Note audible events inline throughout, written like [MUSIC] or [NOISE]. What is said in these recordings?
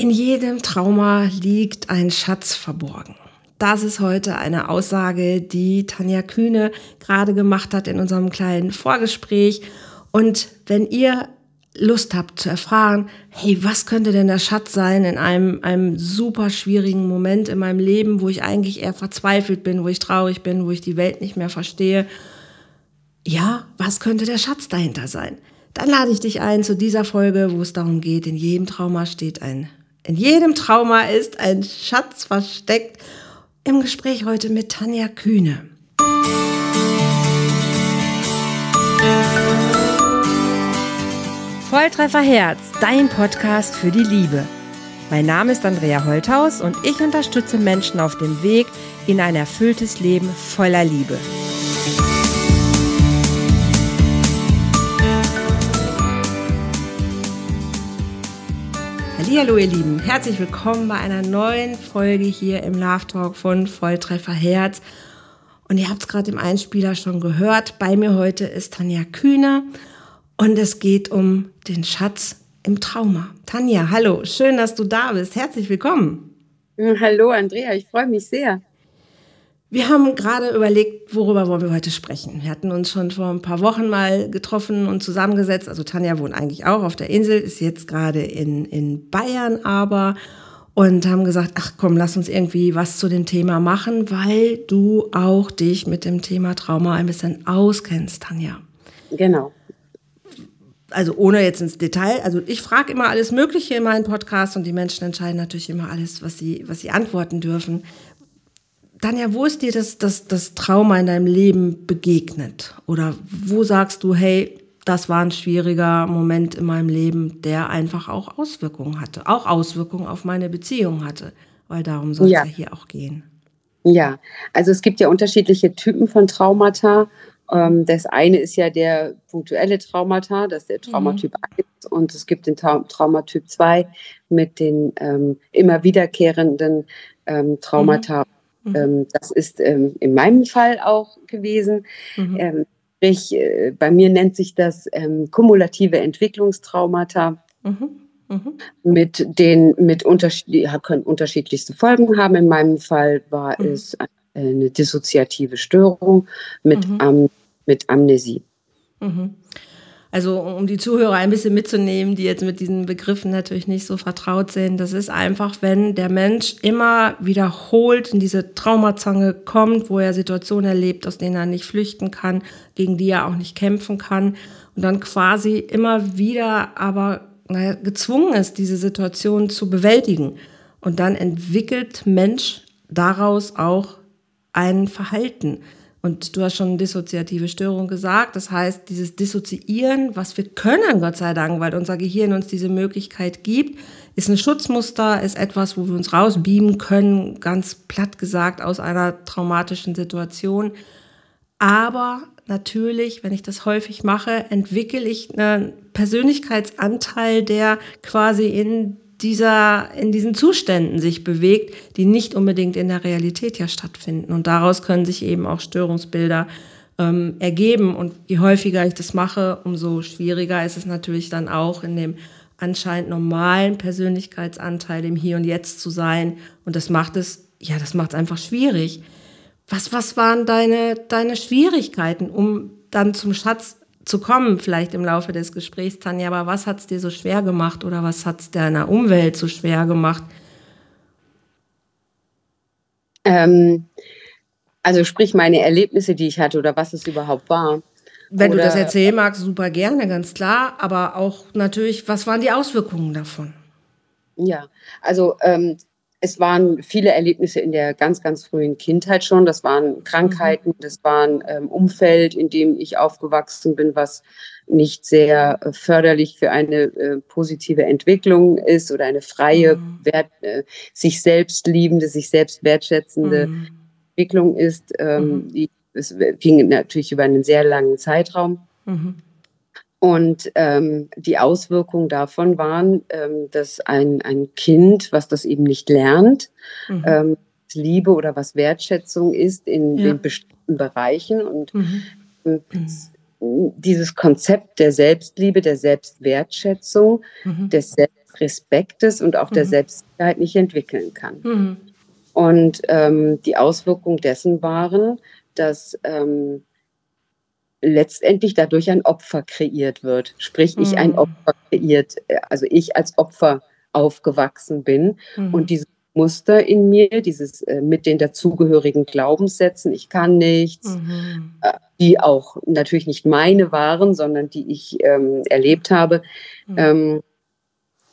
In jedem Trauma liegt ein Schatz verborgen. Das ist heute eine Aussage, die Tanja Kühne gerade gemacht hat in unserem kleinen Vorgespräch. Und wenn ihr Lust habt zu erfahren, hey, was könnte denn der Schatz sein in einem, einem super schwierigen Moment in meinem Leben, wo ich eigentlich eher verzweifelt bin, wo ich traurig bin, wo ich die Welt nicht mehr verstehe. Ja, was könnte der Schatz dahinter sein? Dann lade ich dich ein zu dieser Folge, wo es darum geht, in jedem Trauma steht ein, in jedem Trauma ist ein Schatz versteckt. Im Gespräch heute mit Tanja Kühne. Volltreffer Herz, dein Podcast für die Liebe. Mein Name ist Andrea Holthaus und ich unterstütze Menschen auf dem Weg in ein erfülltes Leben voller Liebe. Hallo ihr Lieben, herzlich willkommen bei einer neuen Folge hier im Love Talk von Volltreffer Herz. Und ihr habt es gerade im Einspieler schon gehört, bei mir heute ist Tanja Kühne und es geht um den Schatz im Trauma. Tanja, hallo, schön, dass du da bist. Herzlich willkommen. Hallo, Andrea, ich freue mich sehr. Wir haben gerade überlegt, worüber wollen wir heute sprechen. Wir hatten uns schon vor ein paar Wochen mal getroffen und zusammengesetzt. Also Tanja wohnt eigentlich auch auf der Insel, ist jetzt gerade in, in Bayern aber und haben gesagt, ach komm, lass uns irgendwie was zu dem Thema machen, weil du auch dich mit dem Thema Trauma ein bisschen auskennst, Tanja. Genau also ohne jetzt ins Detail, also ich frage immer alles Mögliche in meinen Podcasts und die Menschen entscheiden natürlich immer alles, was sie, was sie antworten dürfen. Tanja, wo ist dir das, das, das Trauma in deinem Leben begegnet? Oder wo sagst du, hey, das war ein schwieriger Moment in meinem Leben, der einfach auch Auswirkungen hatte, auch Auswirkungen auf meine Beziehung hatte, weil darum soll es ja. ja hier auch gehen. Ja, also es gibt ja unterschiedliche Typen von Traumata ähm, das eine ist ja der punktuelle Traumata, das ist der Traumatyp mhm. 1 und es gibt den Tra Traumatyp 2 mit den ähm, immer wiederkehrenden ähm, Traumata. Mhm. Ähm, das ist ähm, in meinem Fall auch gewesen. Mhm. Ähm, sprich, äh, bei mir nennt sich das kumulative Entwicklungstraumata. Mhm. Mhm. Mit den mit unterschied können unterschiedlichste Folgen haben. In meinem Fall war mhm. es eine dissoziative Störung mit mhm mit Amnesie. Mhm. Also um die Zuhörer ein bisschen mitzunehmen, die jetzt mit diesen Begriffen natürlich nicht so vertraut sind, das ist einfach, wenn der Mensch immer wiederholt in diese Traumazange kommt, wo er Situationen erlebt, aus denen er nicht flüchten kann, gegen die er auch nicht kämpfen kann und dann quasi immer wieder aber naja, gezwungen ist, diese Situation zu bewältigen. Und dann entwickelt Mensch daraus auch ein Verhalten. Und du hast schon dissoziative Störung gesagt. Das heißt, dieses Dissoziieren, was wir können, Gott sei Dank, weil unser Gehirn uns diese Möglichkeit gibt, ist ein Schutzmuster, ist etwas, wo wir uns rausbeamen können, ganz platt gesagt, aus einer traumatischen Situation. Aber natürlich, wenn ich das häufig mache, entwickle ich einen Persönlichkeitsanteil, der quasi in dieser, in diesen Zuständen sich bewegt, die nicht unbedingt in der Realität ja stattfinden. Und daraus können sich eben auch Störungsbilder ähm, ergeben. Und je häufiger ich das mache, umso schwieriger ist es natürlich dann auch in dem anscheinend normalen Persönlichkeitsanteil im Hier und Jetzt zu sein. Und das macht es, ja, das macht es einfach schwierig. Was, was waren deine, deine Schwierigkeiten, um dann zum Schatz zu kommen, vielleicht im Laufe des Gesprächs, Tanja. Aber was hat es dir so schwer gemacht oder was hat es deiner Umwelt so schwer gemacht? Ähm, also sprich meine Erlebnisse, die ich hatte oder was es überhaupt war. Wenn oder, du das erzählen magst, super gerne, ganz klar. Aber auch natürlich, was waren die Auswirkungen davon? Ja, also ähm, es waren viele Erlebnisse in der ganz, ganz frühen Kindheit schon. Das waren Krankheiten, das war ein ähm, Umfeld, in dem ich aufgewachsen bin, was nicht sehr äh, förderlich für eine äh, positive Entwicklung ist oder eine freie, mhm. wert, äh, sich selbst liebende, sich selbst wertschätzende mhm. Entwicklung ist. Ähm, mhm. die, es ging natürlich über einen sehr langen Zeitraum. Mhm. Und ähm, die Auswirkungen davon waren, ähm, dass ein, ein Kind, was das eben nicht lernt, mhm. ähm, Liebe oder was Wertschätzung ist in ja. den bestimmten Bereichen und mhm. Ähm, dieses Konzept der Selbstliebe, der Selbstwertschätzung, mhm. des Selbstrespektes und auch mhm. der Selbstsicherheit nicht entwickeln kann. Mhm. Und ähm, die Auswirkungen dessen waren, dass ähm, letztendlich dadurch ein Opfer kreiert wird. Sprich, ich ein mhm. Opfer kreiert, äh, also ich als Opfer aufgewachsen bin mhm. und diese Muster in mir, dieses äh, mit den dazugehörigen Glaubenssätzen, ich kann nichts, mhm. äh, die auch natürlich nicht meine waren, sondern die ich ähm, erlebt habe, mhm. ähm,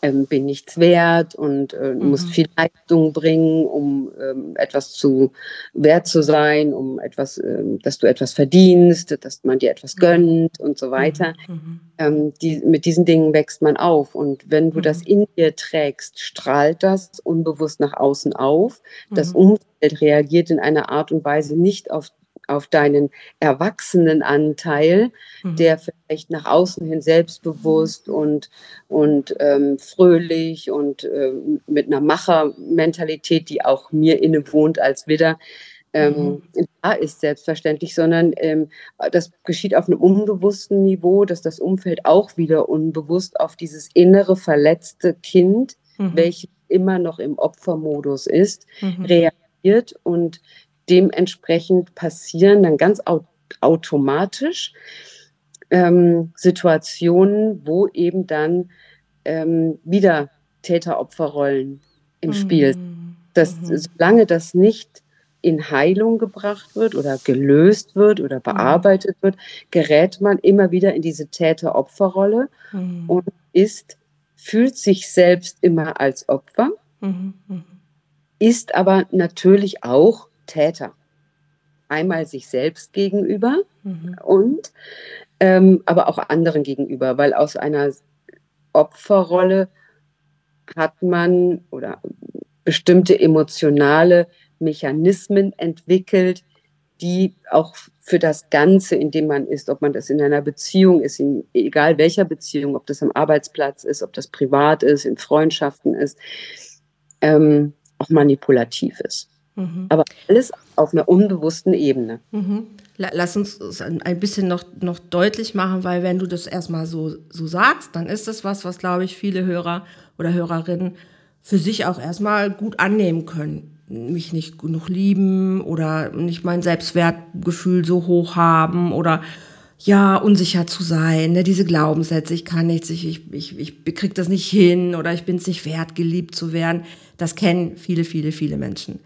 ähm, bin nichts wert und äh, mhm. muss viel Leistung bringen, um ähm, etwas zu wert zu sein, um etwas, ähm, dass du etwas verdienst, dass man dir etwas mhm. gönnt und so weiter. Mhm. mhm. Ähm, die, mit diesen Dingen wächst man auf. Und wenn du mhm. das in dir trägst, strahlt das unbewusst nach außen auf. Das mhm. Umfeld reagiert in einer Art und Weise nicht auf auf deinen Erwachsenenanteil, mhm. der vielleicht nach außen hin selbstbewusst und, und ähm, fröhlich und ähm, mit einer Machermentalität, die auch mir innewohnt als Widder, ähm, mhm. da ist selbstverständlich, sondern ähm, das geschieht auf einem unbewussten Niveau, dass das Umfeld auch wieder unbewusst auf dieses innere verletzte Kind, mhm. welches immer noch im Opfermodus ist, mhm. reagiert und dementsprechend passieren dann ganz au automatisch ähm, Situationen, wo eben dann ähm, wieder Täter-Opfer-Rollen im mhm. Spiel sind. Das, mhm. Solange das nicht in Heilung gebracht wird oder gelöst wird oder mhm. bearbeitet mhm. wird, gerät man immer wieder in diese Täter-Opfer-Rolle mhm. und ist, fühlt sich selbst immer als Opfer, mhm. ist aber natürlich auch Täter. Einmal sich selbst gegenüber mhm. und ähm, aber auch anderen gegenüber, weil aus einer Opferrolle hat man oder bestimmte emotionale Mechanismen entwickelt, die auch für das Ganze, in dem man ist, ob man das in einer Beziehung ist, in, egal welcher Beziehung, ob das am Arbeitsplatz ist, ob das privat ist, in Freundschaften ist, ähm, auch manipulativ ist. Mhm. Aber alles auf einer unbewussten Ebene. Mhm. Lass uns ein bisschen noch, noch deutlich machen, weil wenn du das erstmal so, so sagst, dann ist das was, was, glaube ich, viele Hörer oder Hörerinnen für sich auch erstmal gut annehmen können. Mich nicht genug lieben oder nicht mein Selbstwertgefühl so hoch haben oder ja, unsicher zu sein, ne? diese Glaubenssätze, ich kann nichts, ich, ich, ich, ich krieg das nicht hin oder ich bin es nicht wert, geliebt zu werden. Das kennen viele, viele, viele Menschen.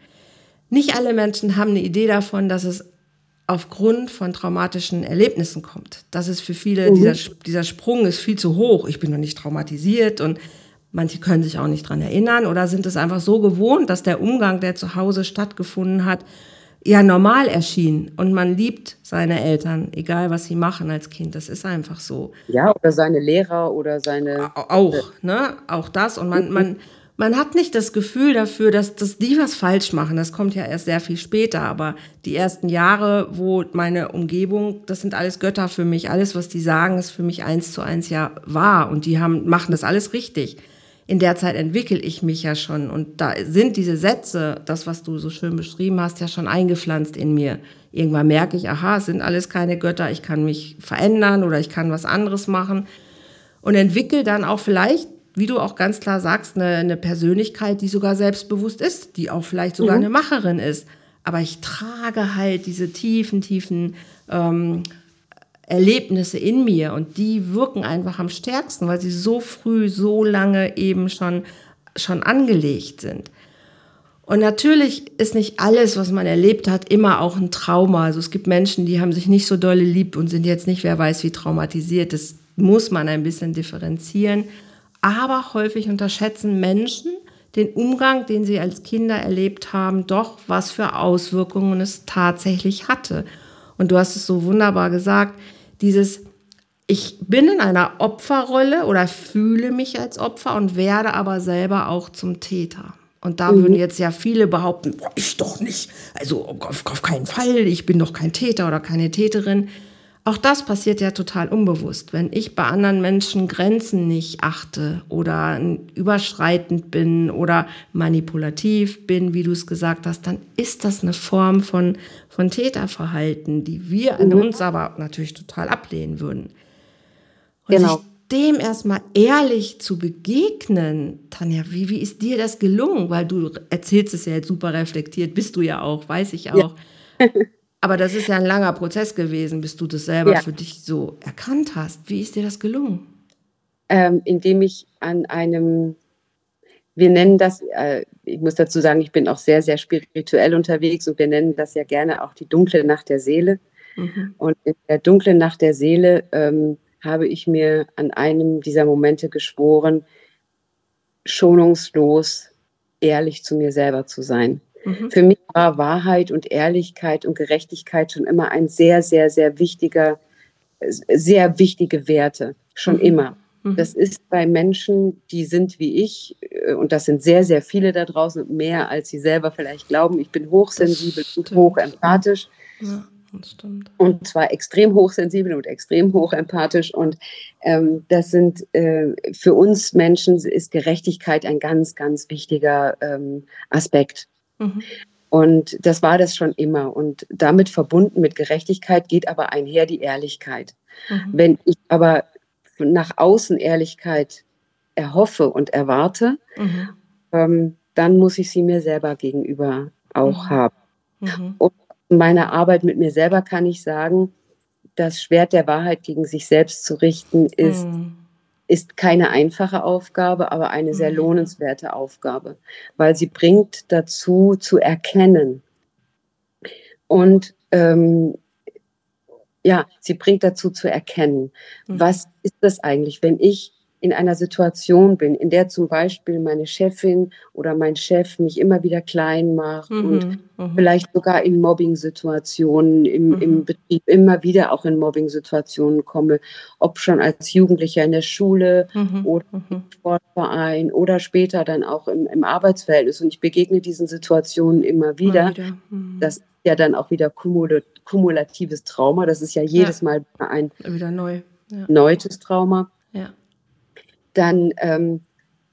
Nicht alle Menschen haben eine Idee davon, dass es aufgrund von traumatischen Erlebnissen kommt. Das ist für viele, mhm. dieser, dieser Sprung ist viel zu hoch. Ich bin noch nicht traumatisiert und manche können sich auch nicht dran erinnern oder sind es einfach so gewohnt, dass der Umgang, der zu Hause stattgefunden hat, ja normal erschien und man liebt seine Eltern, egal was sie machen als Kind. Das ist einfach so. Ja, oder seine Lehrer oder seine. Auch, ne? Auch das. Und man, man, man hat nicht das Gefühl dafür, dass, dass die was falsch machen. Das kommt ja erst sehr viel später. Aber die ersten Jahre, wo meine Umgebung, das sind alles Götter für mich. Alles, was die sagen, ist für mich eins zu eins ja wahr. Und die haben, machen das alles richtig. In der Zeit entwickle ich mich ja schon. Und da sind diese Sätze, das, was du so schön beschrieben hast, ja schon eingepflanzt in mir. Irgendwann merke ich, aha, es sind alles keine Götter. Ich kann mich verändern oder ich kann was anderes machen. Und entwickle dann auch vielleicht wie du auch ganz klar sagst, eine, eine Persönlichkeit, die sogar selbstbewusst ist, die auch vielleicht sogar mhm. eine Macherin ist. Aber ich trage halt diese tiefen, tiefen ähm, Erlebnisse in mir und die wirken einfach am stärksten, weil sie so früh, so lange eben schon, schon angelegt sind. Und natürlich ist nicht alles, was man erlebt hat, immer auch ein Trauma. Also es gibt Menschen, die haben sich nicht so dolle lieb und sind jetzt nicht, wer weiß, wie traumatisiert. Das muss man ein bisschen differenzieren aber häufig unterschätzen Menschen den Umgang, den sie als Kinder erlebt haben, doch was für Auswirkungen es tatsächlich hatte. Und du hast es so wunderbar gesagt, dieses ich bin in einer Opferrolle oder fühle mich als Opfer und werde aber selber auch zum Täter. Und da mhm. würden jetzt ja viele behaupten, ich doch nicht. Also auf, auf keinen Fall, ich bin doch kein Täter oder keine Täterin. Auch das passiert ja total unbewusst. Wenn ich bei anderen Menschen Grenzen nicht achte oder überschreitend bin oder manipulativ bin, wie du es gesagt hast, dann ist das eine Form von, von Täterverhalten, die wir an mhm. uns aber natürlich total ablehnen würden. Und genau. sich dem erstmal ehrlich zu begegnen, Tanja, wie, wie ist dir das gelungen? Weil du erzählst es ja jetzt super reflektiert, bist du ja auch, weiß ich auch. Ja. [LAUGHS] Aber das ist ja ein langer Prozess gewesen, bis du das selber ja. für dich so erkannt hast. Wie ist dir das gelungen? Ähm, indem ich an einem, wir nennen das, äh, ich muss dazu sagen, ich bin auch sehr, sehr spirituell unterwegs und wir nennen das ja gerne auch die dunkle Nacht der Seele. Mhm. Und in der dunklen Nacht der Seele ähm, habe ich mir an einem dieser Momente geschworen, schonungslos ehrlich zu mir selber zu sein. Mhm. Für mich war Wahrheit und Ehrlichkeit und Gerechtigkeit schon immer ein sehr, sehr, sehr wichtiger, sehr wichtige Werte, schon mhm. immer. Mhm. Das ist bei Menschen, die sind wie ich, äh, und das sind sehr, sehr viele da draußen, mehr als sie selber vielleicht glauben. Ich bin hochsensibel und hochempathisch. Ja. Und zwar extrem hochsensibel und extrem hochempathisch. Und ähm, das sind äh, für uns Menschen ist Gerechtigkeit ein ganz, ganz wichtiger ähm, Aspekt. Mhm. Und das war das schon immer. Und damit verbunden mit Gerechtigkeit geht aber einher die Ehrlichkeit. Mhm. Wenn ich aber nach außen Ehrlichkeit erhoffe und erwarte, mhm. ähm, dann muss ich sie mir selber gegenüber auch mhm. haben. Mhm. Und meiner Arbeit mit mir selber kann ich sagen, das Schwert der Wahrheit gegen sich selbst zu richten, ist, mhm. Ist keine einfache Aufgabe, aber eine sehr mhm. lohnenswerte Aufgabe, weil sie bringt dazu zu erkennen. Und ähm, ja, sie bringt dazu zu erkennen, mhm. was ist das eigentlich, wenn ich in einer Situation bin, in der zum Beispiel meine Chefin oder mein Chef mich immer wieder klein macht mhm, und mhm. vielleicht sogar in Mobbing-Situationen im, mhm. im Betrieb immer wieder auch in Mobbing-Situationen komme, ob schon als Jugendlicher in der Schule mhm, oder mhm. im Sportverein oder später dann auch im, im, Arbeitsverhältnis. Und ich begegne diesen Situationen immer wieder. wieder. Mhm. Das ist ja dann auch wieder kumulatives Trauma. Das ist ja jedes ja. Mal ein wieder neu. Ja. neues Trauma. Ja dann, ähm,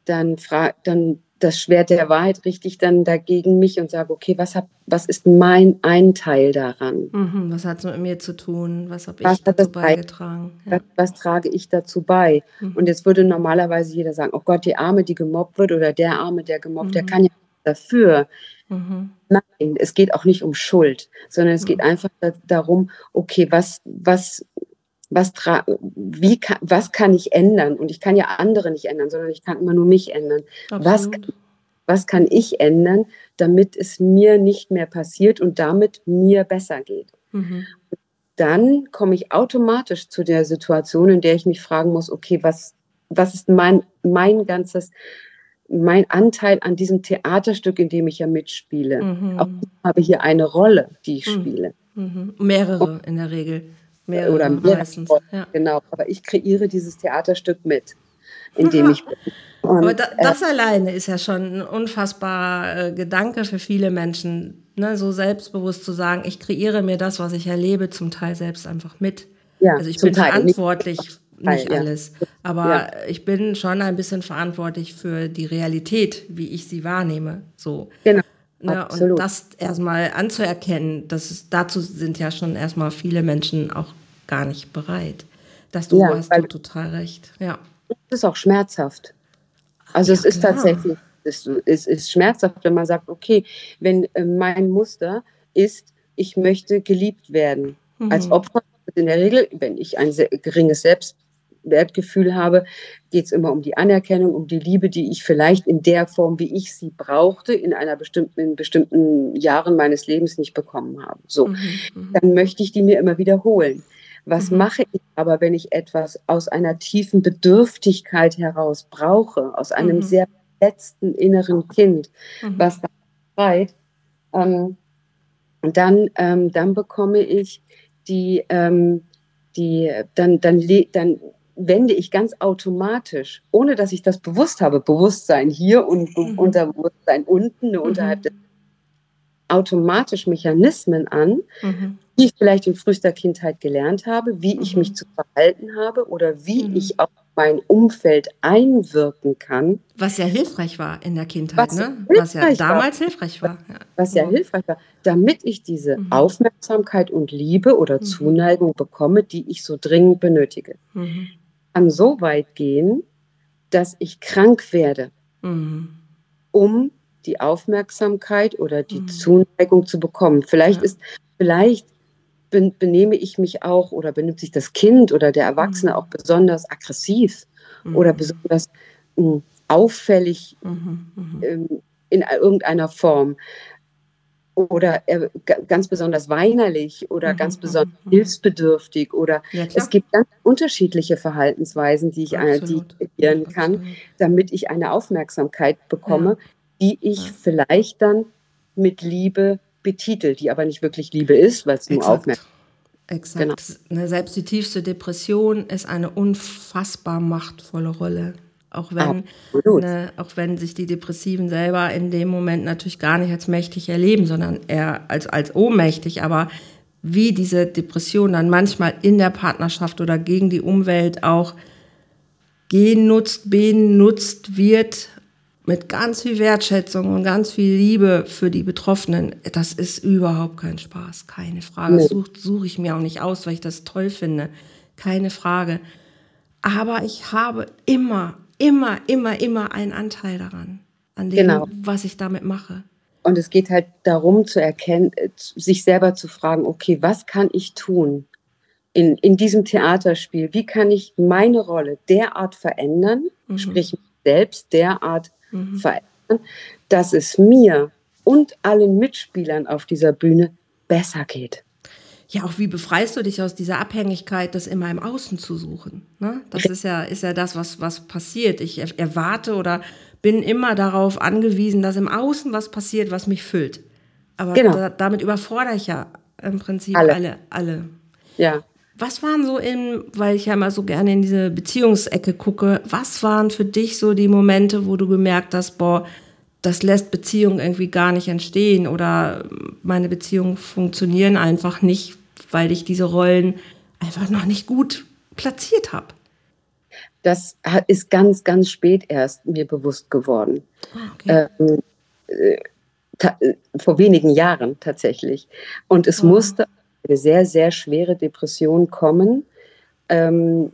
dann, dann das Schwert der Wahrheit richte ich dann dagegen mich und sage, okay, was, hab, was ist mein ein Teil daran? Mhm, was hat es mit mir zu tun? Was habe ich dazu beigetragen? Ja. Was, was, trage ich dazu bei? Mhm. Und jetzt würde normalerweise jeder sagen, oh Gott, die Arme, die gemobbt wird oder der Arme, der gemobbt, mhm. der kann ja dafür. Mhm. Nein, es geht auch nicht um Schuld, sondern es geht mhm. einfach darum, okay, was, was was, wie kann, was kann ich ändern? Und ich kann ja andere nicht ändern, sondern ich kann immer nur mich ändern. Was, was kann ich ändern, damit es mir nicht mehr passiert und damit mir besser geht? Mhm. Dann komme ich automatisch zu der Situation, in der ich mich fragen muss, okay, was, was ist mein, mein ganzes, mein Anteil an diesem Theaterstück, in dem ich ja mitspiele? Mhm. Auch ich habe hier eine Rolle, die ich mhm. spiele. Mhm. Mehrere in der Regel. Mehrere oder mehrere meistens. Ja. Genau, aber ich kreiere dieses Theaterstück mit, in dem ich bin. Und, aber da, äh, das äh, alleine ist ja schon ein unfassbarer äh, Gedanke für viele Menschen, ne? so selbstbewusst zu sagen, ich kreiere mir das, was ich erlebe, zum Teil selbst einfach mit. Ja, also ich bin Teil verantwortlich, nicht, nicht alles, ja. aber ja. ich bin schon ein bisschen verantwortlich für die Realität, wie ich sie wahrnehme. So. Genau. Ne, und das erstmal anzuerkennen, das ist, dazu sind ja schon erstmal viele Menschen auch gar nicht bereit. Dass du ja, hast du total recht. Ja. Es ist auch schmerzhaft. Also ja, es ist klar. tatsächlich, es, es ist schmerzhaft, wenn man sagt, okay, wenn äh, mein Muster ist, ich möchte geliebt werden. Mhm. Als Opfer in der Regel, wenn ich ein sehr geringes Selbstwertgefühl habe, geht es immer um die Anerkennung, um die Liebe, die ich vielleicht in der Form, wie ich sie brauchte, in einer bestimmten, in bestimmten Jahren meines Lebens nicht bekommen habe. So, mhm. mhm. dann möchte ich die mir immer wiederholen. Was mhm. mache ich aber, wenn ich etwas aus einer tiefen Bedürftigkeit heraus brauche, aus einem mhm. sehr letzten inneren Kind, mhm. was da schreit? Ähm, dann, ähm, dann bekomme ich die, ähm, die dann, dann, dann wende ich ganz automatisch, ohne dass ich das bewusst habe, Bewusstsein hier und mhm. Unterbewusstsein unten, mhm. unterhalb des automatisch Mechanismen an, mhm wie ich vielleicht in frühester Kindheit gelernt habe, wie mhm. ich mich zu verhalten habe oder wie mhm. ich auf mein Umfeld einwirken kann. Was ja hilfreich war in der Kindheit, was, ne? was ja damals war. hilfreich war. Ja. Was ja mhm. hilfreich war, damit ich diese mhm. Aufmerksamkeit und Liebe oder mhm. Zuneigung bekomme, die ich so dringend benötige. Mhm. Kann so weit gehen, dass ich krank werde, mhm. um die Aufmerksamkeit oder die mhm. Zuneigung zu bekommen. Vielleicht ja. ist, vielleicht benehme ich mich auch oder benimmt sich das Kind oder der Erwachsene mhm. auch besonders aggressiv mhm. oder besonders mh, hm, auffällig mhm. mhm. ähm, in irgendeiner Form oder äh, ganz besonders weinerlich oder mhm. ganz besonders mhm. hilfsbedürftig oder ja, es gibt ganz unterschiedliche Verhaltensweisen, die ich, äh, die ich kreieren kann, Absolut. damit ich eine Aufmerksamkeit bekomme, ja. die ich ja. vielleicht dann mit Liebe betitel, die aber nicht wirklich Liebe ist, weil es nur Aufmerksamkeit Exakt. Genau. Selbst die tiefste Depression ist eine unfassbar machtvolle Rolle. Auch wenn, ne, auch wenn sich die Depressiven selber in dem Moment natürlich gar nicht als mächtig erleben, sondern eher als, als ohnmächtig. Aber wie diese Depression dann manchmal in der Partnerschaft oder gegen die Umwelt auch genutzt, benutzt wird, mit ganz viel Wertschätzung und ganz viel Liebe für die Betroffenen, das ist überhaupt kein Spaß, keine Frage. Nee. Das suche such ich mir auch nicht aus, weil ich das toll finde, keine Frage. Aber ich habe immer, immer, immer, immer einen Anteil daran, an dem, genau. was ich damit mache. Und es geht halt darum zu erkennen, äh, sich selber zu fragen, okay, was kann ich tun in, in diesem Theaterspiel? Wie kann ich meine Rolle derart verändern, mhm. sprich selbst derart mhm. verändern, dass es mir und allen Mitspielern auf dieser Bühne besser geht. Ja, auch wie befreist du dich aus dieser Abhängigkeit, das immer im Außen zu suchen? Ne? Das ist ja, ist ja das, was, was passiert. Ich erwarte oder bin immer darauf angewiesen, dass im Außen was passiert, was mich füllt. Aber genau. da, damit überfordere ich ja im Prinzip alle. alle. alle. Ja. Was waren so in, weil ich ja immer so gerne in diese Beziehungsecke gucke, was waren für dich so die Momente, wo du gemerkt hast, boah, das lässt Beziehungen irgendwie gar nicht entstehen oder meine Beziehungen funktionieren einfach nicht, weil ich diese Rollen einfach noch nicht gut platziert habe? Das ist ganz, ganz spät erst mir bewusst geworden. Ah, okay. Ähm, äh, äh, vor wenigen Jahren tatsächlich. Und es oh. musste eine sehr, sehr schwere Depression kommen, ähm,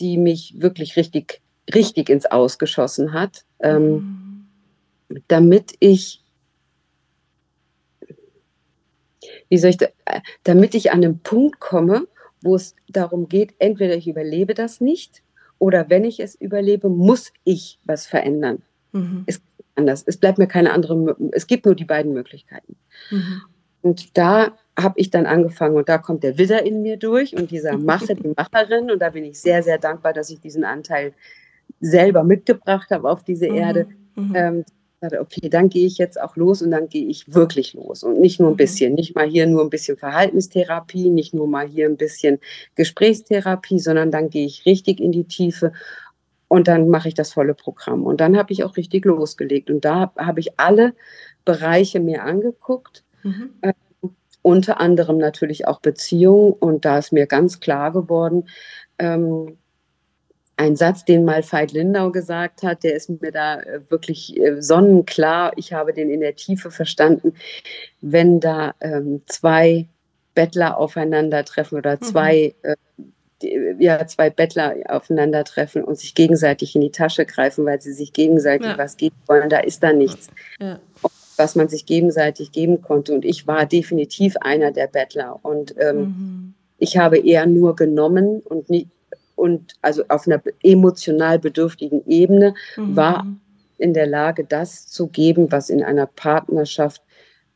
die mich wirklich richtig, richtig ins Ausgeschossen hat, ähm, mhm. Damit ich, wie soll ich, da, damit ich an einen Punkt komme, wo es darum geht, entweder ich überlebe das nicht oder wenn ich es überlebe, muss ich was verändern. Mhm. Es anders. Es bleibt mir keine andere, es gibt nur die beiden Möglichkeiten. Mhm. Und da habe ich dann angefangen und da kommt der Widder in mir durch und dieser [LAUGHS] Macher, die Macherin und da bin ich sehr, sehr dankbar, dass ich diesen Anteil selber mitgebracht habe auf diese mhm. Erde. Mhm. Ähm, okay, dann gehe ich jetzt auch los und dann gehe ich wirklich los und nicht nur ein mhm. bisschen, nicht mal hier nur ein bisschen Verhaltenstherapie, nicht nur mal hier ein bisschen Gesprächstherapie, sondern dann gehe ich richtig in die Tiefe und dann mache ich das volle Programm. Und dann habe ich auch richtig losgelegt und da habe ich alle Bereiche mir angeguckt. Mhm. Äh, unter anderem natürlich auch Beziehung. Und da ist mir ganz klar geworden, ähm, ein Satz, den mal Veit Lindau gesagt hat, der ist mir da äh, wirklich äh, sonnenklar. Ich habe den in der Tiefe verstanden. Wenn da ähm, zwei Bettler aufeinandertreffen oder zwei, mhm. äh, ja, zwei Bettler aufeinandertreffen und sich gegenseitig in die Tasche greifen, weil sie sich gegenseitig ja. was geben wollen, da ist da nichts. Ja was man sich gegenseitig geben konnte. Und ich war definitiv einer der Bettler. Und ähm, mhm. ich habe eher nur genommen und nicht, und also auf einer emotional bedürftigen Ebene mhm. war in der Lage, das zu geben, was in einer Partnerschaft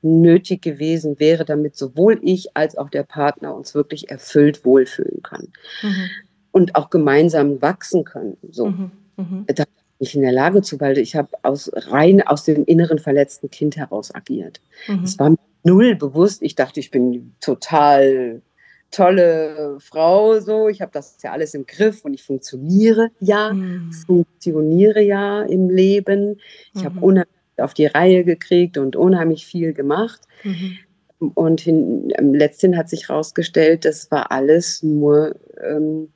nötig gewesen wäre, damit sowohl ich als auch der Partner uns wirklich erfüllt wohlfühlen können mhm. und auch gemeinsam wachsen können. So. Mhm. Mhm. Da nicht in der Lage zu, weil ich habe aus rein aus dem inneren verletzten Kind heraus agiert. Es mhm. war null bewusst. Ich dachte, ich bin total tolle Frau, so. Ich habe das ja alles im Griff und ich funktioniere ja, mhm. funktioniere ja im Leben. Ich mhm. habe unheimlich auf die Reihe gekriegt und unheimlich viel gemacht. Mhm. und hin, letztendlich hat sich herausgestellt, das war alles nur ähm,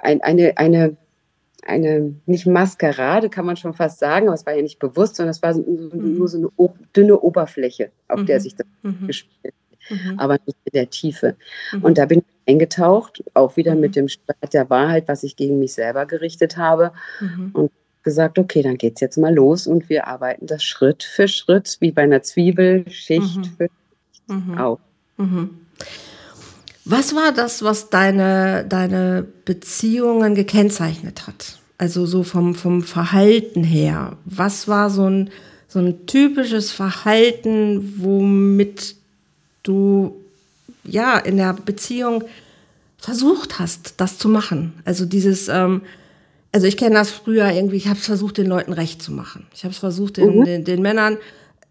ein, eine, eine, eine, nicht Maskerade, kann man schon fast sagen, aber es war ja nicht bewusst, sondern es war mhm. nur so eine dünne Oberfläche, auf mhm. der sich das mhm. gespielt hat, mhm. aber nicht in der Tiefe. Mhm. Und da bin ich eingetaucht, auch wieder mit mhm. dem Streit der Wahrheit, was ich gegen mich selber gerichtet habe. Und gesagt, okay, dann geht es jetzt mal los und wir arbeiten das Schritt für Schritt, wie bei einer Zwiebel, Schicht mhm. für Schicht mhm. auf. Mhm. Was war das, was deine, deine Beziehungen gekennzeichnet hat? Also so vom, vom Verhalten her. Was war so ein, so ein typisches Verhalten, womit du ja in der Beziehung versucht hast, das zu machen? Also dieses ähm, also ich kenne das früher irgendwie, ich habe es versucht, den Leuten recht zu machen. Ich habe es versucht, den, mhm. den, den, Männern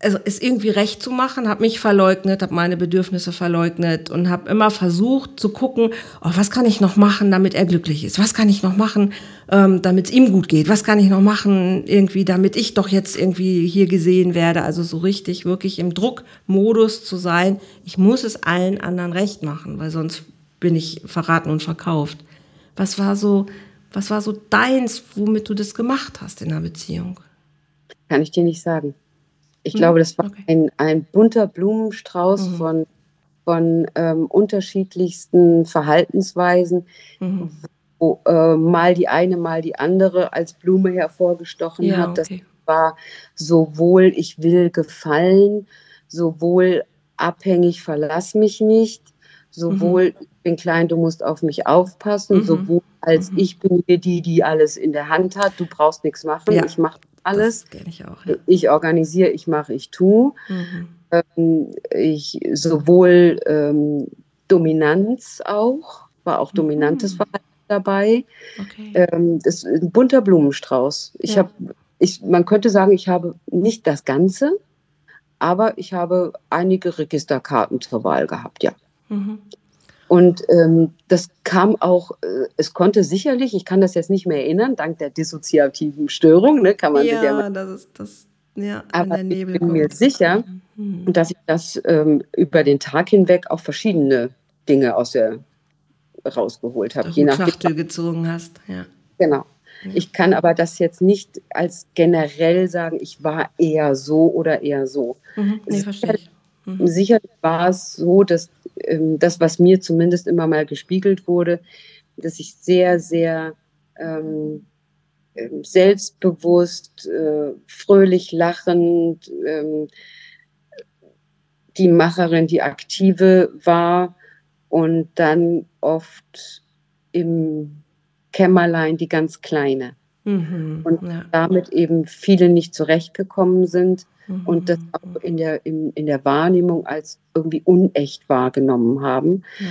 also es irgendwie recht zu machen, habe mich verleugnet, habe meine Bedürfnisse verleugnet und habe immer versucht zu gucken, oh, was kann ich noch machen, damit er glücklich ist? Was kann ich noch machen, ähm, damit es ihm gut geht? Was kann ich noch machen, irgendwie, damit ich doch jetzt irgendwie hier gesehen werde? Also so richtig wirklich im Druckmodus zu sein. Ich muss es allen anderen recht machen, weil sonst bin ich verraten und verkauft. Was war so was war so deins, womit du das gemacht hast in der Beziehung? Kann ich dir nicht sagen. Ich hm? glaube, das war okay. ein, ein bunter Blumenstrauß mhm. von, von ähm, unterschiedlichsten Verhaltensweisen, mhm. wo äh, mal die eine, mal die andere als Blume hervorgestochen ja, hat. Das okay. war sowohl ich will gefallen, sowohl abhängig, verlass mich nicht, sowohl mhm. ich bin klein, du musst auf mich aufpassen, mhm. sowohl als mhm. ich bin hier die, die alles in der Hand hat, du brauchst nichts machen, ja. ich mache alles. Ich, auch, ja. ich organisiere, ich mache, ich tue. Mhm. Ähm, ich sowohl ähm, Dominanz auch, war auch dominantes mhm. Verhalten dabei. Okay. Ähm, das ist ein bunter Blumenstrauß. Ich ja. habe, ich, man könnte sagen, ich habe nicht das Ganze, aber ich habe einige Registerkarten zur Wahl gehabt, ja. Mhm. Und ähm, das kam auch, äh, es konnte sicherlich, ich kann das jetzt nicht mehr erinnern, dank der dissoziativen Störung, ne, kann man ja, ja das ist das, ja, aber der Nebel ich bin mir sicher, mhm. dass ich das ähm, über den Tag hinweg auch verschiedene Dinge aus der rausgeholt habe. Je nach Schachtel gezogen hast, ja. Genau. Ich kann aber das jetzt nicht als generell sagen, ich war eher so oder eher so. Mhm. Nee, verstehe ich. Mhm. Sicherlich war es so, dass ähm, das, was mir zumindest immer mal gespiegelt wurde, dass ich sehr, sehr ähm, ähm, selbstbewusst, äh, fröhlich lachend, ähm, die Macherin, die Aktive war und dann oft im Kämmerlein die ganz Kleine. Mhm, und ja. damit eben viele nicht zurechtgekommen sind mhm. und das auch in der, in, in der Wahrnehmung als irgendwie unecht wahrgenommen haben. Ja.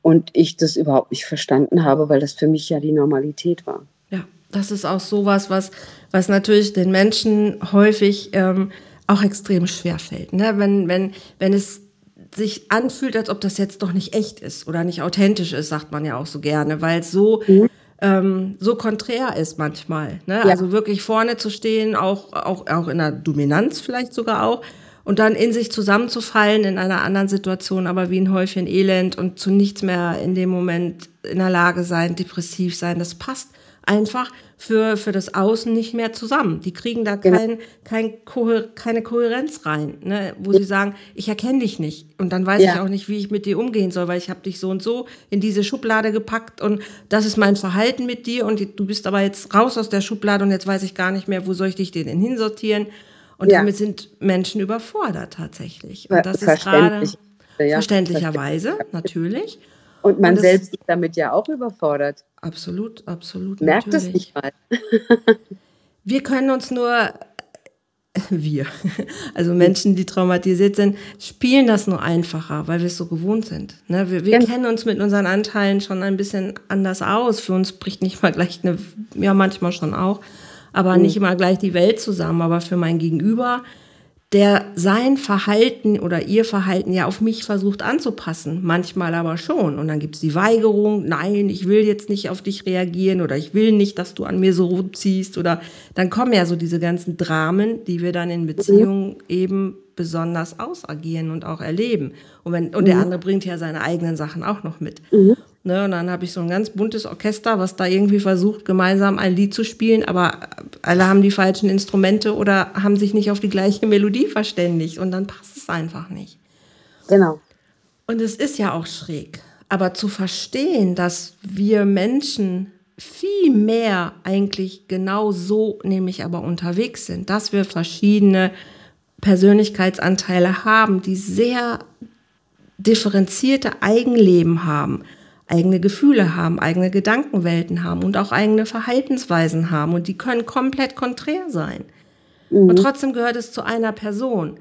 Und ich das überhaupt nicht verstanden habe, weil das für mich ja die Normalität war. Ja, das ist auch sowas, was, was natürlich den Menschen häufig ähm, auch extrem schwer fällt. Ne? Wenn, wenn, wenn es sich anfühlt, als ob das jetzt doch nicht echt ist oder nicht authentisch ist, sagt man ja auch so gerne, weil es so mhm ähm, so konträr ist manchmal. Ne? Ja. Also wirklich vorne zu stehen, auch, auch, auch in der Dominanz vielleicht sogar auch, und dann in sich zusammenzufallen in einer anderen Situation, aber wie ein Häufchen Elend und zu nichts mehr in dem Moment in der Lage sein, depressiv sein, das passt einfach für, für das Außen nicht mehr zusammen. Die kriegen da genau. kein, kein Kohä keine Kohärenz rein, ne? wo sie sagen, ich erkenne dich nicht. Und dann weiß ja. ich auch nicht, wie ich mit dir umgehen soll, weil ich habe dich so und so in diese Schublade gepackt und das ist mein Verhalten mit dir und du bist aber jetzt raus aus der Schublade und jetzt weiß ich gar nicht mehr, wo soll ich dich denn hinsortieren. Und ja. damit sind Menschen überfordert tatsächlich. Und das ist gerade verständlicherweise, natürlich. Und man und selbst ist damit ja auch überfordert. Absolut, absolut. Merkt natürlich. es nicht mal. [LAUGHS] wir können uns nur, wir, [LAUGHS] also Menschen, die traumatisiert sind, spielen das nur einfacher, weil wir es so gewohnt sind. Ne? Wir, wir ja. kennen uns mit unseren Anteilen schon ein bisschen anders aus. Für uns bricht nicht mal gleich eine, ja manchmal schon auch, aber mhm. nicht immer gleich die Welt zusammen. Aber für mein Gegenüber der sein Verhalten oder ihr Verhalten ja auf mich versucht anzupassen, manchmal aber schon. Und dann gibt es die Weigerung, nein, ich will jetzt nicht auf dich reagieren oder ich will nicht, dass du an mir so ziehst oder dann kommen ja so diese ganzen Dramen, die wir dann in Beziehungen eben besonders ausagieren und auch erleben. Und, wenn, und mhm. der andere bringt ja seine eigenen Sachen auch noch mit. Ne, und dann habe ich so ein ganz buntes Orchester, was da irgendwie versucht, gemeinsam ein Lied zu spielen, aber alle haben die falschen Instrumente oder haben sich nicht auf die gleiche Melodie verständigt und dann passt es einfach nicht. Genau. Und es ist ja auch schräg. Aber zu verstehen, dass wir Menschen viel mehr eigentlich genau so nämlich aber unterwegs sind, dass wir verschiedene Persönlichkeitsanteile haben, die sehr differenzierte Eigenleben haben, eigene Gefühle haben, eigene Gedankenwelten haben und auch eigene Verhaltensweisen haben und die können komplett konträr sein. Mhm. Und trotzdem gehört es zu einer Person.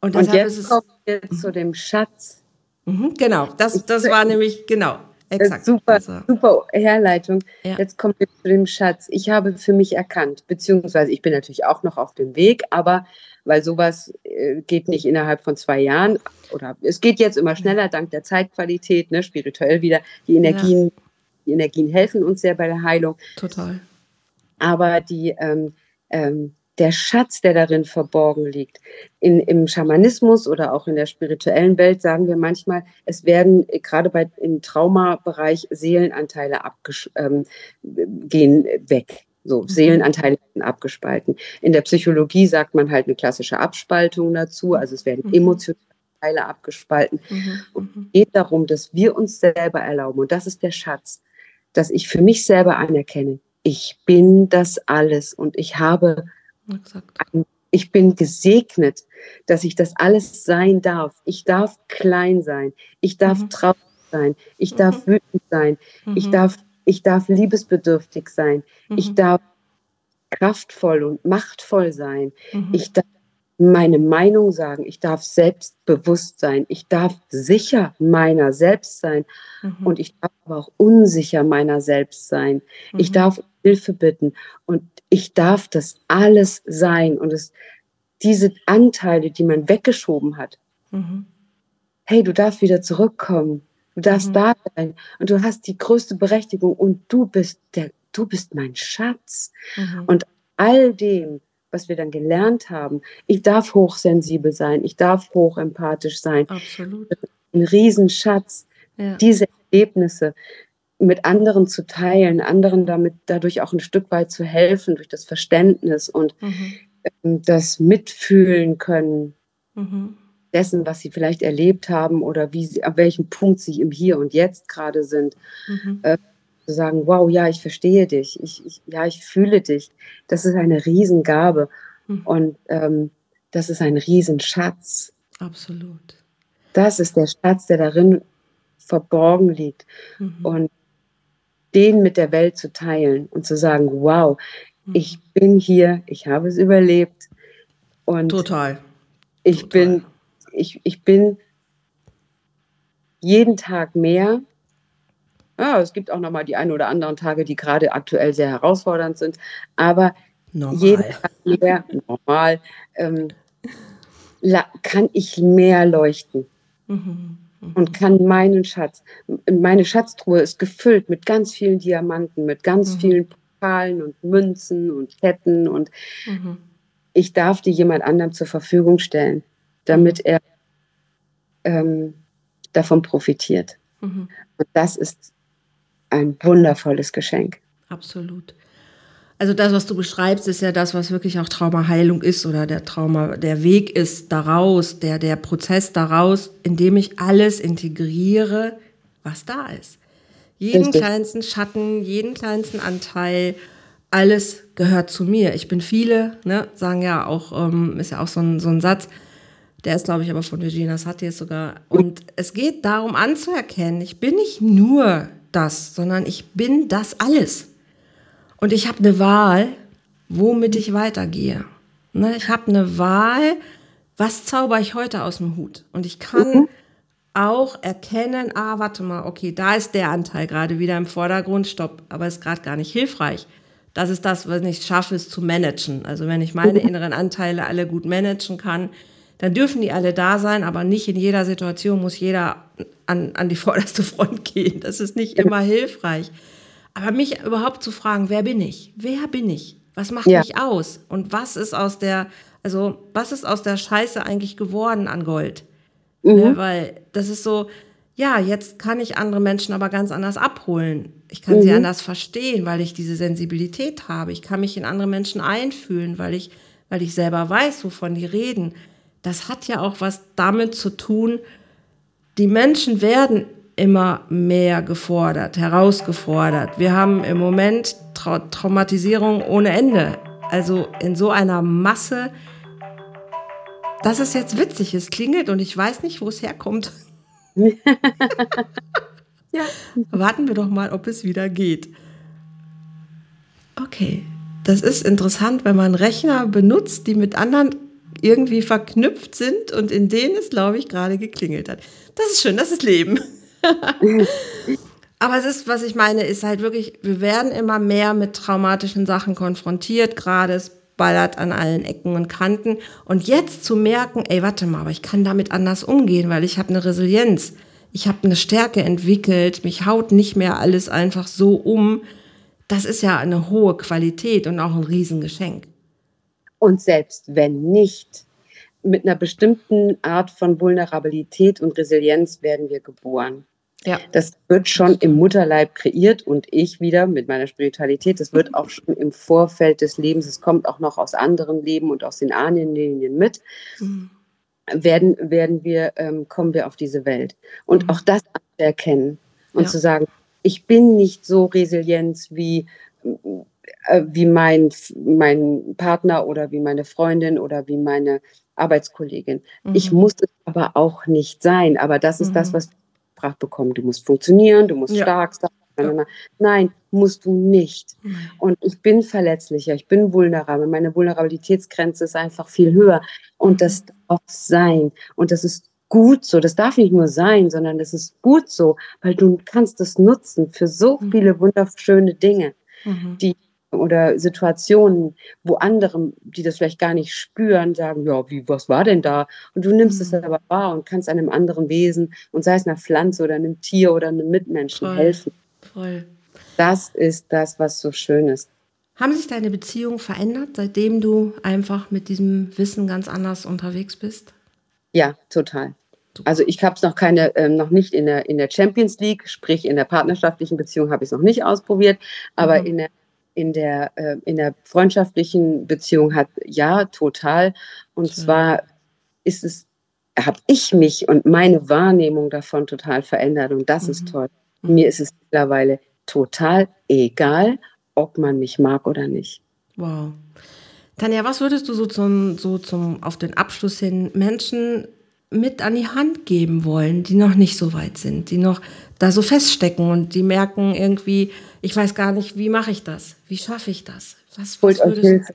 Und, und jetzt kommen wir zu dem Schatz. Mhm, genau, das, das war nämlich, genau, Exakt. Super, also. super Herleitung. Ja. Jetzt kommen wir zu dem Schatz. Ich habe für mich erkannt, beziehungsweise ich bin natürlich auch noch auf dem Weg, aber weil sowas äh, geht nicht innerhalb von zwei Jahren oder es geht jetzt immer schneller dank der Zeitqualität, ne, spirituell wieder. Die Energien, ja. die Energien helfen uns sehr bei der Heilung. Total. Aber die ähm, ähm, der Schatz, der darin verborgen liegt. In, Im Schamanismus oder auch in der spirituellen Welt sagen wir manchmal, es werden gerade bei, im Traumabereich Seelenanteile ähm, gehen weg. So, mhm. Seelenanteile werden abgespalten. In der Psychologie sagt man halt eine klassische Abspaltung dazu, also es werden mhm. emotionale Teile abgespalten. Mhm. Und es geht darum, dass wir uns selber erlauben, und das ist der Schatz, dass ich für mich selber anerkenne, ich bin das alles und ich habe Exakt. Ich bin gesegnet, dass ich das alles sein darf. Ich darf klein sein. Ich darf mhm. traurig sein. Ich mhm. darf wütend sein. Mhm. Ich, darf, ich darf liebesbedürftig sein. Ich mhm. darf kraftvoll und machtvoll sein. Mhm. Ich darf meine Meinung sagen. Ich darf selbstbewusst sein. Ich darf sicher meiner selbst sein. Mhm. Und ich darf aber auch unsicher meiner selbst sein. Ich darf Hilfe bitten. Und ich darf das alles sein und es, diese Anteile, die man weggeschoben hat, mhm. hey, du darfst wieder zurückkommen, du darfst mhm. da sein und du hast die größte Berechtigung und du bist der, du bist mein Schatz. Mhm. Und all dem, was wir dann gelernt haben, ich darf hochsensibel sein, ich darf hochempathisch sein. Absolut. Ein Riesenschatz. Ja. Diese Erlebnisse, mit anderen zu teilen, anderen damit dadurch auch ein Stück weit zu helfen durch das Verständnis und mhm. Ähm, das Mitfühlen können mhm. Dessen, was sie vielleicht erlebt haben oder wie sie, ab welchem Punkt sie im Hier und Jetzt gerade sind. Mhm. Äh, zu sagen, wow, ja, ich verstehe dich, ich, ich, ja, ich fühle dich. Das ist eine Riesengabe mhm. und ähm, das ist ein Riesenschatz. Absolut. Das ist der Schatz, der darin verborgen liegt. Mhm. Und den mit der Welt zu teilen und zu sagen, wow, mhm. ich bin hier, ich habe es überlebt. Und Total. Ich Total. bin, ich, ich bin jeden Tag mehr. Ja, es gibt auch noch mal die ein oder anderen Tage, die gerade aktuell sehr herausfordernd sind, aber normal. jeden Tag mehr, [LAUGHS] normal, ähm, kann ich mehr leuchten. Mhm und kann meinen Schatz, meine Schatztruhe ist gefüllt mit ganz vielen Diamanten, mit ganz mhm. vielen Pokalen und Münzen und Ketten und mhm. ich darf die jemand anderem zur Verfügung stellen, damit er ähm, davon profitiert. Mhm. Und das ist ein wundervolles Geschenk. Absolut. Also das, was du beschreibst, ist ja das, was wirklich auch Traumaheilung ist oder der Trauma, der Weg ist daraus, der, der Prozess daraus, indem ich alles integriere, was da ist. Jeden Richtig. kleinsten Schatten, jeden kleinsten Anteil, alles gehört zu mir. Ich bin viele, ne, sagen ja auch, ähm, ist ja auch so ein, so ein Satz, der ist, glaube ich, aber von Virginia Satir sogar. Und es geht darum anzuerkennen, ich bin nicht nur das, sondern ich bin das alles. Und ich habe eine Wahl, womit ich weitergehe. Ne, ich habe eine Wahl, was zauber ich heute aus dem Hut? Und ich kann mhm. auch erkennen, ah, warte mal, okay, da ist der Anteil gerade wieder im Vordergrund, stopp, aber ist gerade gar nicht hilfreich. Das ist das, was ich schaffe, es zu managen. Also wenn ich meine mhm. inneren Anteile alle gut managen kann, dann dürfen die alle da sein, aber nicht in jeder Situation muss jeder an, an die [LAUGHS] vorderste Front gehen. Das ist nicht immer hilfreich. Aber mich überhaupt zu fragen, wer bin ich? Wer bin ich? Was macht ja. mich aus? Und was ist aus der, Also, was ist aus der Scheiße eigentlich geworden an Gold? Mhm. Ja, weil das ist so, ja, jetzt kann ich andere Menschen aber ganz anders abholen. Ich kann mhm. sie anders verstehen, weil ich diese Sensibilität habe. Ich kann mich in andere Menschen einfühlen, weil ich, weil ich selber weiß, wovon die reden. Das hat ja auch was damit zu tun, die Menschen werden immer mehr gefordert, herausgefordert. Wir haben im Moment Trau Traumatisierung ohne Ende. Also in so einer Masse, dass es jetzt witzig ist, klingelt und ich weiß nicht, wo es herkommt. [LAUGHS] ja. Warten wir doch mal, ob es wieder geht. Okay, das ist interessant, wenn man Rechner benutzt, die mit anderen irgendwie verknüpft sind und in denen es, glaube ich, gerade geklingelt hat. Das ist schön, das ist Leben. [LAUGHS] Aber es ist, was ich meine, ist halt wirklich, wir werden immer mehr mit traumatischen Sachen konfrontiert, gerade es ballert an allen Ecken und Kanten. Und jetzt zu merken, ey, warte mal, aber ich kann damit anders umgehen, weil ich habe eine Resilienz. Ich habe eine Stärke entwickelt, mich haut nicht mehr alles einfach so um. Das ist ja eine hohe Qualität und auch ein Riesengeschenk. Und selbst wenn nicht, mit einer bestimmten Art von Vulnerabilität und Resilienz werden wir geboren. Ja. Das wird schon im Mutterleib kreiert und ich wieder mit meiner Spiritualität, das wird auch schon im Vorfeld des Lebens, es kommt auch noch aus anderen Leben und aus den Ahnenlinien mit, mhm. werden, werden wir, ähm, kommen wir auf diese Welt. Und mhm. auch das erkennen und ja. zu sagen, ich bin nicht so resilient wie, äh, wie mein, mein Partner oder wie meine Freundin oder wie meine Arbeitskollegin. Mhm. Ich muss es aber auch nicht sein. Aber das ist das, mhm. was gebracht bekommen. Du musst funktionieren, du musst ja. stark sein. Ja. Nein, musst du nicht. Mhm. Und ich bin verletzlicher, ich bin vulnerabel. Meine Vulnerabilitätsgrenze ist einfach viel höher. Und das mhm. darf sein. Und das ist gut so. Das darf nicht nur sein, sondern das ist gut so, weil du kannst es nutzen für so mhm. viele wunderschöne Dinge, mhm. die oder Situationen, wo andere, die das vielleicht gar nicht spüren, sagen, ja, wie, was war denn da? Und du nimmst mhm. es aber wahr und kannst einem anderen Wesen, und sei es einer Pflanze oder einem Tier oder einem Mitmenschen Voll. helfen. Voll. Das ist das, was so schön ist. Haben sich deine Beziehungen verändert, seitdem du einfach mit diesem Wissen ganz anders unterwegs bist? Ja, total. Also ich habe es noch keine, äh, noch nicht in der, in der Champions League, sprich in der partnerschaftlichen Beziehung habe ich es noch nicht ausprobiert, aber mhm. in der in der, äh, in der freundschaftlichen Beziehung hat, ja, total. Und Schön. zwar ist es, habe ich mich und meine Wahrnehmung davon total verändert und das mhm. ist toll. Mhm. Mir ist es mittlerweile total egal, ob man mich mag oder nicht. Wow. Tanja, was würdest du so zum, so zum, auf den Abschluss hin Menschen mit an die Hand geben wollen, die noch nicht so weit sind, die noch da so feststecken und die merken irgendwie, ich weiß gar nicht, wie mache ich das? Wie schaffe ich das? Was, was Hilfe.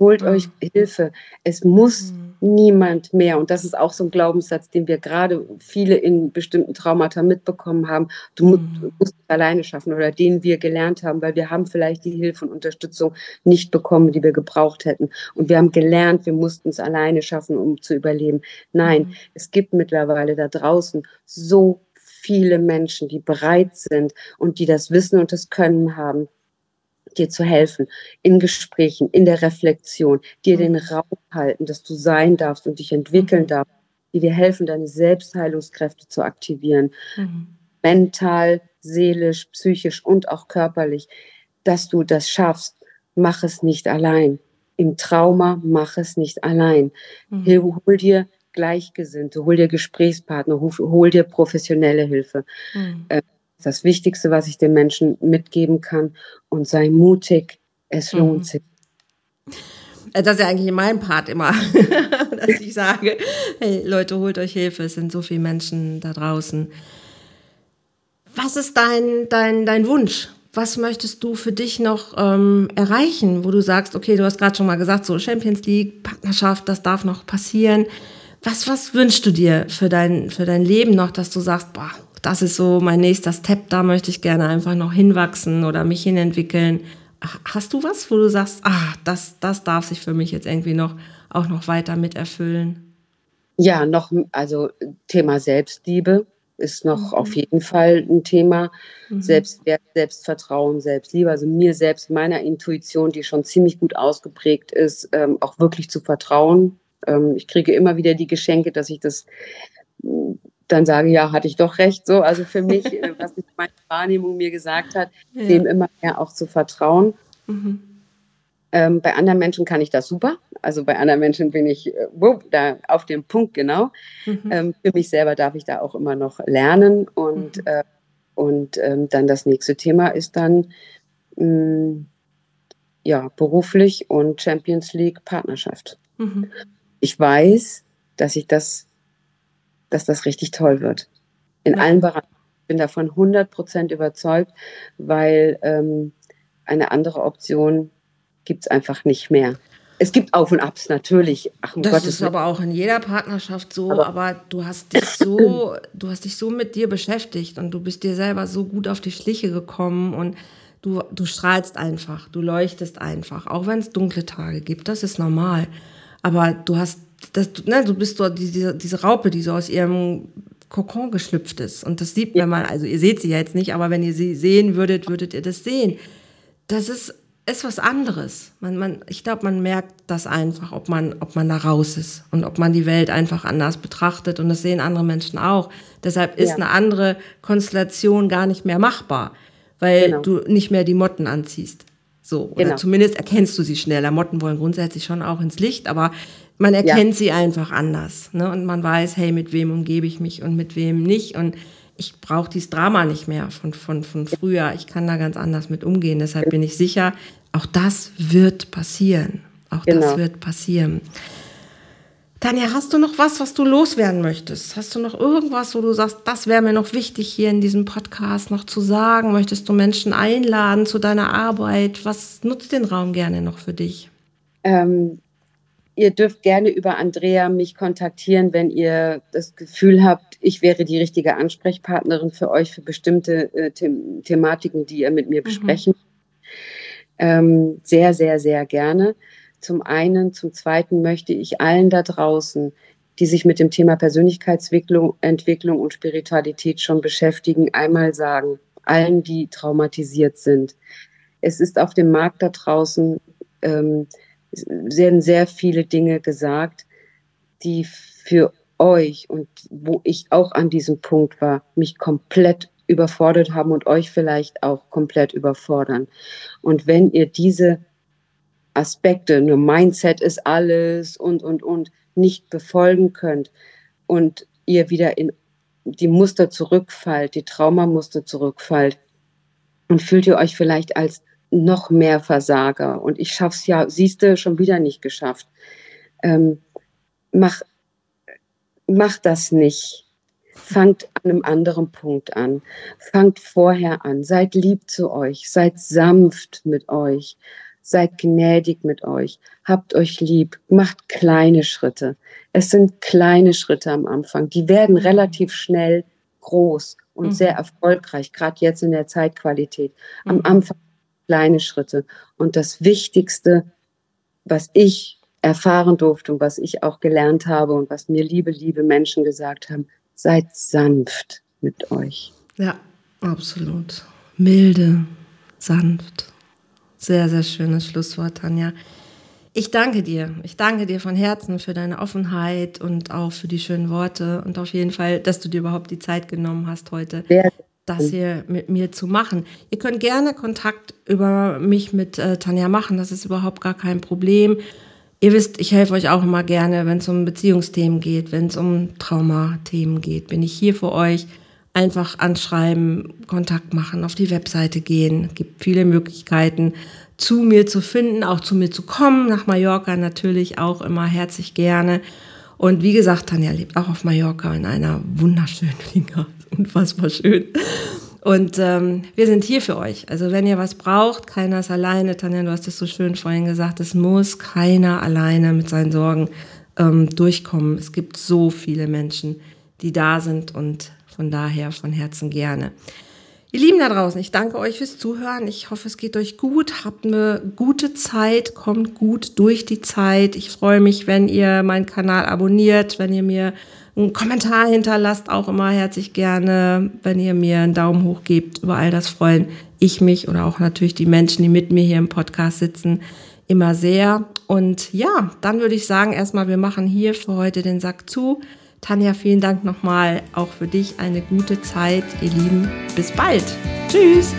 Holt euch Hilfe. Es muss mhm. niemand mehr. Und das ist auch so ein Glaubenssatz, den wir gerade viele in bestimmten Traumata mitbekommen haben. Du musst, mhm. musst es alleine schaffen oder den wir gelernt haben, weil wir haben vielleicht die Hilfe und Unterstützung nicht bekommen, die wir gebraucht hätten. Und wir haben gelernt, wir mussten es alleine schaffen, um zu überleben. Nein, mhm. es gibt mittlerweile da draußen so viele Menschen, die bereit sind und die das Wissen und das Können haben, dir zu helfen, in Gesprächen, in der Reflexion, dir den mhm. Raum halten, dass du sein darfst und dich entwickeln mhm. darfst, die dir helfen, deine Selbstheilungskräfte zu aktivieren, mhm. mental, seelisch, psychisch und auch körperlich, dass du das schaffst. Mach es nicht allein. Im Trauma mach es nicht allein. Mhm. Hol dir Gleichgesinnte, hol dir Gesprächspartner, hol dir professionelle Hilfe. Mhm. Das Wichtigste, was ich den Menschen mitgeben kann und sei mutig, es mhm. lohnt mhm. sich. Äh, das ist ja eigentlich in meinem Part immer, [LAUGHS] dass ich sage, hey Leute, holt euch Hilfe, es sind so viele Menschen da draußen. Was ist dein, dein, dein Wunsch? Was möchtest du für dich noch ähm, erreichen, wo du sagst, okay, du hast gerade schon mal gesagt, so Champions League, Partnerschaft, das darf noch passieren. Was, was wünschst du dir für dein, für dein Leben noch, dass du sagst, boah, das ist so mein nächster Step, da möchte ich gerne einfach noch hinwachsen oder mich hinentwickeln. Hast du was, wo du sagst, ah, das, das darf sich für mich jetzt irgendwie noch auch noch weiter miterfüllen? Ja, noch, also Thema Selbstliebe. ist noch mhm. auf jeden Fall ein Thema. Mhm. Selbstwert, Selbstvertrauen, Selbstliebe, also mir selbst, meiner Intuition, die schon ziemlich gut ausgeprägt ist, ähm, auch wirklich zu vertrauen. Ähm, ich kriege immer wieder die Geschenke, dass ich das dann sage, ja, hatte ich doch recht. So, also für mich, [LAUGHS] äh, was meine Wahrnehmung mir gesagt hat, ja. dem immer mehr auch zu vertrauen. Mhm. Ähm, bei anderen Menschen kann ich das super. Also bei anderen Menschen bin ich äh, wupp, da auf dem Punkt genau. Mhm. Ähm, für mich selber darf ich da auch immer noch lernen. Und, mhm. äh, und ähm, dann das nächste Thema ist dann mh, mm, ja, beruflich und Champions League Partnerschaft. Mhm. Ich weiß, dass ich das, dass das richtig toll wird. In ja. allen Bereichen. Ich bin davon 100% überzeugt, weil ähm, eine andere Option gibt es einfach nicht mehr. Es gibt Auf und Abs natürlich. Ach, um das Gottes ist aber auch in jeder Partnerschaft so. Aber, aber, du hast dich so, [CLEARS THROAT] du hast dich so mit dir beschäftigt und du bist dir selber so gut auf die Schliche gekommen und du, du strahlst einfach, du leuchtest einfach, auch wenn es dunkle Tage gibt. Das ist normal. Aber du hast, das, ne, du bist dort diese, diese Raupe, die so aus ihrem Kokon geschlüpft ist. Und das sieht, ja. man, also ihr seht sie ja jetzt nicht, aber wenn ihr sie sehen würdet, würdet ihr das sehen. Das ist ist was anderes. Man, man, ich glaube, man merkt das einfach, ob man, ob man da raus ist und ob man die Welt einfach anders betrachtet. Und das sehen andere Menschen auch. Deshalb ist ja. eine andere Konstellation gar nicht mehr machbar, weil genau. du nicht mehr die Motten anziehst. So, oder genau. zumindest erkennst du sie schneller. Motten wollen grundsätzlich schon auch ins Licht, aber man erkennt ja. sie einfach anders. Ne? Und man weiß, hey, mit wem umgebe ich mich und mit wem nicht. Und ich brauche dieses Drama nicht mehr von, von, von früher. Ich kann da ganz anders mit umgehen. Deshalb bin ich sicher, auch das wird passieren. Auch genau. das wird passieren. Tanja, hast du noch was, was du loswerden möchtest? Hast du noch irgendwas, wo du sagst, das wäre mir noch wichtig hier in diesem Podcast noch zu sagen? Möchtest du Menschen einladen zu deiner Arbeit? Was nutzt den Raum gerne noch für dich? Ähm, ihr dürft gerne über Andrea mich kontaktieren, wenn ihr das Gefühl habt, ich wäre die richtige Ansprechpartnerin für euch für bestimmte äh, The Thematiken, die ihr mit mir mhm. besprechen. Ähm, sehr, sehr, sehr gerne. Zum einen, zum zweiten möchte ich allen da draußen, die sich mit dem Thema Persönlichkeitsentwicklung Entwicklung und Spiritualität schon beschäftigen, einmal sagen, allen, die traumatisiert sind. Es ist auf dem Markt da draußen ähm, werden sehr viele Dinge gesagt, die für euch und wo ich auch an diesem Punkt war, mich komplett überfordert haben und euch vielleicht auch komplett überfordern. Und wenn ihr diese Aspekte, nur Mindset ist alles und, und, und, nicht befolgen könnt und ihr wieder in die Muster zurückfallt, die Traumamuster zurückfallt, und fühlt ihr euch vielleicht als noch mehr Versager und ich schaff's ja, siehst du, schon wieder nicht geschafft. Ähm, mach, mach das nicht. Fangt an einem anderen Punkt an. Fangt vorher an. Seid lieb zu euch. Seid sanft mit euch. Seid gnädig mit euch. Habt euch lieb. Macht kleine Schritte. Es sind kleine Schritte am Anfang. Die werden relativ schnell groß und mhm. sehr erfolgreich, gerade jetzt in der Zeitqualität. Am mhm. Anfang kleine Schritte. Und das Wichtigste, was ich erfahren durfte und was ich auch gelernt habe und was mir liebe, liebe Menschen gesagt haben, seid sanft mit euch. Ja, absolut. Milde, sanft. Sehr, sehr schönes Schlusswort, Tanja. Ich danke dir. Ich danke dir von Herzen für deine Offenheit und auch für die schönen Worte und auf jeden Fall, dass du dir überhaupt die Zeit genommen hast heute. Sehr das hier mit mir zu machen. Ihr könnt gerne Kontakt über mich mit äh, Tanja machen, das ist überhaupt gar kein Problem. Ihr wisst, ich helfe euch auch immer gerne, wenn es um Beziehungsthemen geht, wenn es um Traumathemen geht, bin ich hier für euch. Einfach anschreiben, Kontakt machen, auf die Webseite gehen. Es gibt viele Möglichkeiten, zu mir zu finden, auch zu mir zu kommen. Nach Mallorca natürlich auch immer herzlich gerne. Und wie gesagt, Tanja lebt auch auf Mallorca in einer wunderschönen Finger [LAUGHS] unfassbar schön. Und ähm, wir sind hier für euch. Also wenn ihr was braucht, keiner ist alleine. Tanja, du hast es so schön vorhin gesagt, es muss keiner alleine mit seinen Sorgen ähm, durchkommen. Es gibt so viele Menschen, die da sind und von daher von Herzen gerne. Ihr Lieben da draußen, ich danke euch fürs Zuhören. Ich hoffe, es geht euch gut. Habt eine gute Zeit, kommt gut durch die Zeit. Ich freue mich, wenn ihr meinen Kanal abonniert, wenn ihr mir einen Kommentar hinterlasst, auch immer herzlich gerne, wenn ihr mir einen Daumen hoch gebt. Über all das freuen ich mich oder auch natürlich die Menschen, die mit mir hier im Podcast sitzen, immer sehr. Und ja, dann würde ich sagen, erstmal, wir machen hier für heute den Sack zu. Tanja, vielen Dank nochmal auch für dich. Eine gute Zeit, ihr Lieben. Bis bald. Tschüss.